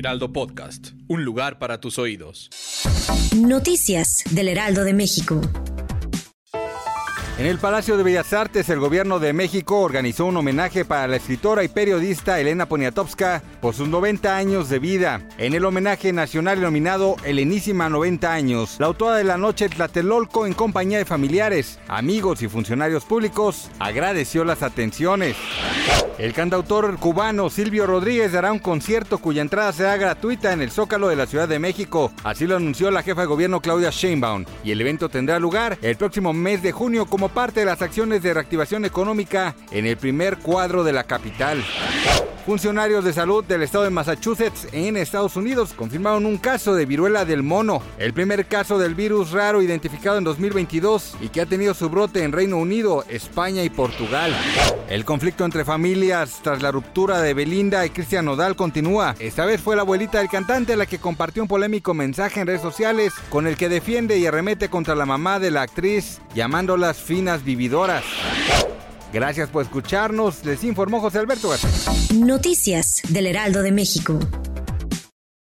Heraldo Podcast, un lugar para tus oídos. Noticias del Heraldo de México. En el Palacio de Bellas Artes, el gobierno de México organizó un homenaje para la escritora y periodista Elena Poniatowska por sus 90 años de vida. En el homenaje nacional denominado Helenísima 90 años, la autora de la noche Tlatelolco, en compañía de familiares, amigos y funcionarios públicos, agradeció las atenciones. El cantautor cubano Silvio Rodríguez dará un concierto cuya entrada será gratuita en el Zócalo de la Ciudad de México. Así lo anunció la jefa de gobierno Claudia Sheinbaum. Y el evento tendrá lugar el próximo mes de junio como parte de las acciones de reactivación económica en el primer cuadro de la capital. Funcionarios de salud del estado de Massachusetts en Estados Unidos confirmaron un caso de viruela del mono, el primer caso del virus raro identificado en 2022 y que ha tenido su brote en Reino Unido, España y Portugal. El conflicto entre familias tras la ruptura de Belinda y Cristian Nodal continúa. Esta vez fue la abuelita del cantante la que compartió un polémico mensaje en redes sociales con el que defiende y arremete contra la mamá de la actriz, llamándolas finas vividoras. Gracias por escucharnos, les informó José Alberto García. Noticias del Heraldo de México.